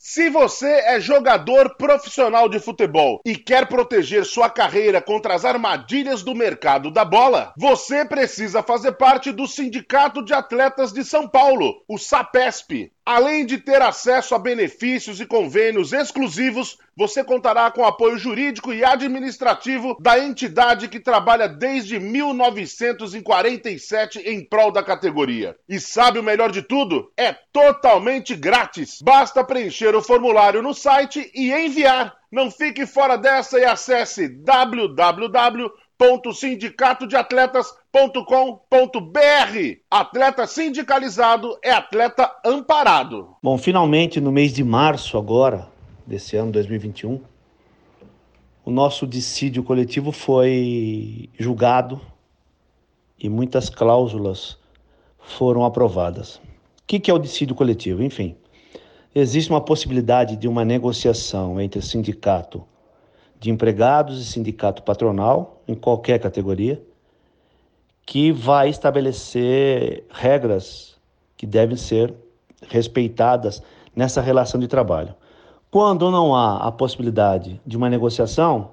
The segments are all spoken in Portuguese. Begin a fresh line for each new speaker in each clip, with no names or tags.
Se você é jogador profissional de futebol e quer proteger sua carreira contra as armadilhas do mercado da bola, você precisa fazer parte do Sindicato de Atletas de São Paulo, o SAPESP. Além de ter acesso a benefícios e convênios exclusivos, você contará com apoio jurídico e administrativo da entidade que trabalha desde 1947 em prol da categoria. E sabe o melhor de tudo? É totalmente grátis. Basta preencher o formulário no site e enviar. Não fique fora dessa e acesse www.sindicatodeatletas.com.br. Atleta sindicalizado é atleta amparado.
Bom, finalmente no mês de março agora, desse ano 2021, o nosso dissídio coletivo foi julgado e muitas cláusulas foram aprovadas. O que é o dissídio coletivo? Enfim, existe uma possibilidade de uma negociação entre sindicato de empregados e sindicato patronal, em qualquer categoria, que vai estabelecer regras que devem ser respeitadas nessa relação de trabalho. Quando não há a possibilidade de uma negociação,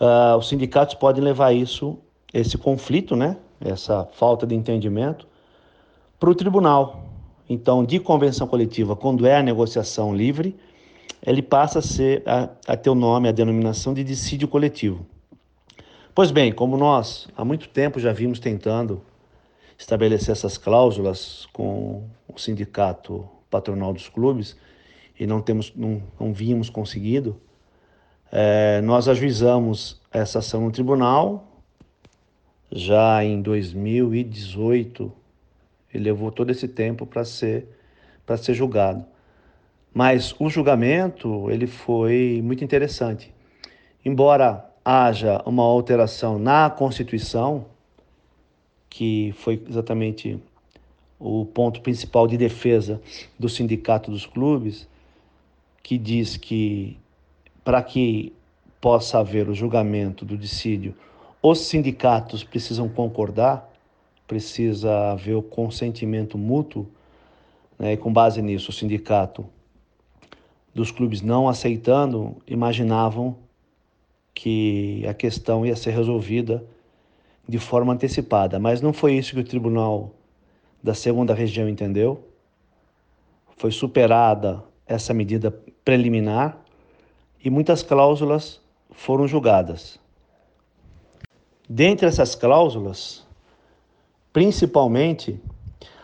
uh, os sindicatos podem levar isso, esse conflito, né, essa falta de entendimento, para o tribunal. Então, de convenção coletiva, quando é a negociação livre, ele passa a, ser, a, a ter o nome, a denominação de dissídio coletivo. Pois bem, como nós há muito tempo já vimos tentando estabelecer essas cláusulas com o sindicato patronal dos clubes e não temos, não, não vínhamos conseguido, é, nós ajuizamos essa ação no tribunal já em 2018 ele levou todo esse tempo para ser para ser julgado. Mas o julgamento ele foi muito interessante. Embora haja uma alteração na Constituição, que foi exatamente o ponto principal de defesa do sindicato dos clubes, que diz que para que possa haver o julgamento do dissídio, os sindicatos precisam concordar precisa haver o consentimento mútuo, né? e com base nisso, o sindicato dos clubes não aceitando, imaginavam que a questão ia ser resolvida de forma antecipada, mas não foi isso que o tribunal da segunda região entendeu. Foi superada essa medida preliminar e muitas cláusulas foram julgadas. Dentre essas cláusulas, principalmente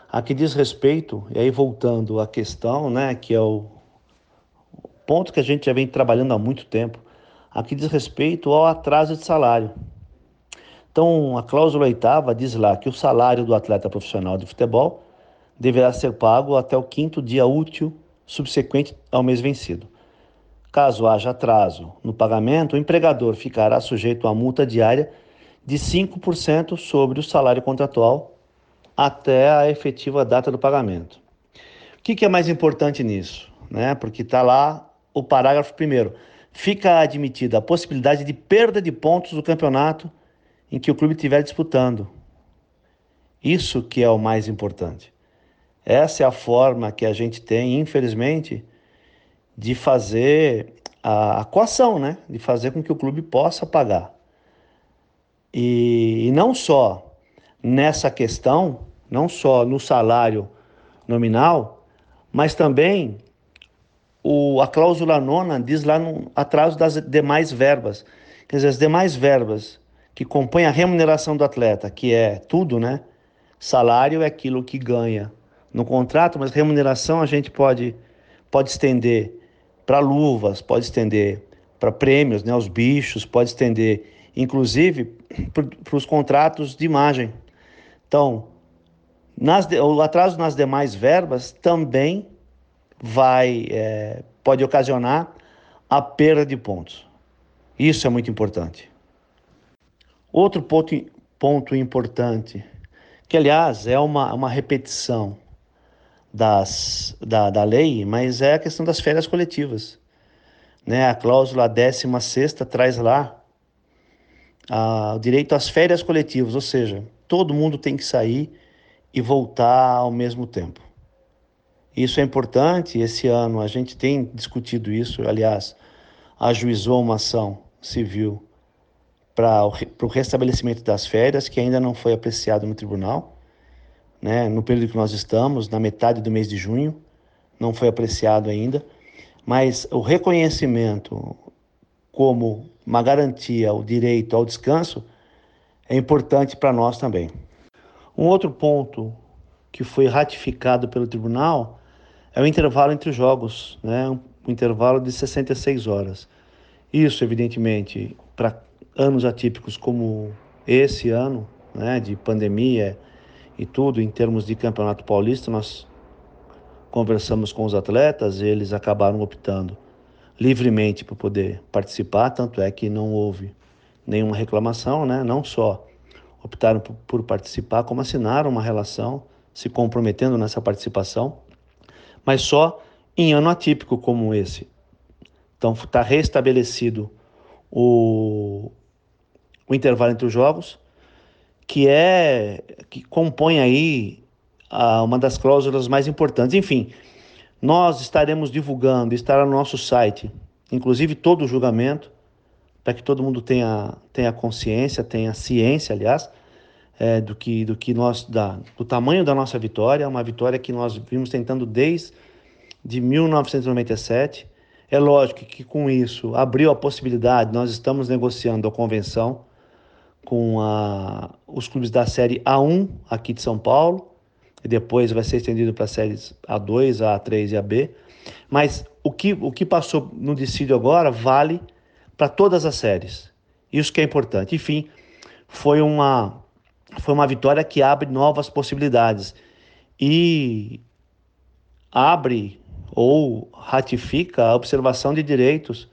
a que diz respeito, e aí voltando à questão, né, que é o ponto que a gente já vem trabalhando há muito tempo, a que diz respeito ao atraso de salário. Então, a cláusula oitava diz lá que o salário do atleta profissional de futebol deverá ser pago até o quinto dia útil subsequente ao mês vencido. Caso haja atraso no pagamento, o empregador ficará sujeito à multa diária de 5% sobre o salário contratual até a efetiva data do pagamento. O que, que é mais importante nisso? Né? Porque está lá o parágrafo primeiro. Fica admitida a possibilidade de perda de pontos do campeonato em que o clube estiver disputando. Isso que é o mais importante. Essa é a forma que a gente tem, infelizmente, de fazer a, a coação, né? De fazer com que o clube possa pagar. E, e não só nessa questão, não só no salário nominal, mas também o, a cláusula nona diz lá no atraso das demais verbas. Quer dizer, as demais verbas que compõem a remuneração do atleta, que é tudo, né? Salário é aquilo que ganha no contrato, mas remuneração a gente pode, pode estender para luvas, pode estender para prêmios, né? Os bichos, pode estender inclusive para os contratos de imagem. Então, nas, o atraso nas demais verbas também vai é, pode ocasionar a perda de pontos. Isso é muito importante. Outro ponto, ponto importante, que aliás é uma, uma repetição das, da, da lei, mas é a questão das férias coletivas. Né? A cláusula 16 traz lá o direito às férias coletivas, ou seja, todo mundo tem que sair e voltar ao mesmo tempo. Isso é importante. Esse ano a gente tem discutido isso. Aliás, ajuizou uma ação civil para o restabelecimento das férias, que ainda não foi apreciado no tribunal, né? no período que nós estamos, na metade do mês de junho, não foi apreciado ainda, mas o reconhecimento como uma garantia ao direito ao descanso é importante para nós também. Um outro ponto que foi ratificado pelo tribunal é o intervalo entre os jogos, né? um intervalo de 66 horas. Isso, evidentemente, para anos atípicos como esse ano, né, de pandemia e tudo, em termos de campeonato paulista, nós conversamos com os atletas, eles acabaram optando livremente para poder participar, tanto é que não houve nenhuma reclamação, né? Não só optaram por, participar, como assinaram uma relação se comprometendo nessa participação, mas só em ano atípico como esse. Então está restabelecido o, o intervalo entre os jogos, que é que compõe aí a, uma das cláusulas mais importantes. Enfim, nós estaremos divulgando, estará no nosso site, inclusive todo o julgamento, para que todo mundo tenha, tenha consciência, tenha ciência, aliás, é, do que do que nós da, do tamanho da nossa vitória, uma vitória que nós vimos tentando desde de 1997. É lógico que com isso abriu a possibilidade, nós estamos negociando a convenção com a, os clubes da série A1 aqui de São Paulo, e depois vai ser estendido para séries A2, A3 e AB. Mas o que, o que passou no decídio agora vale para todas as séries. Isso que é importante. Enfim, foi uma, foi uma vitória que abre novas possibilidades e abre ou ratifica a observação de direitos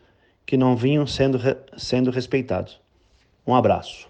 que não vinham sendo, sendo respeitados. Um abraço.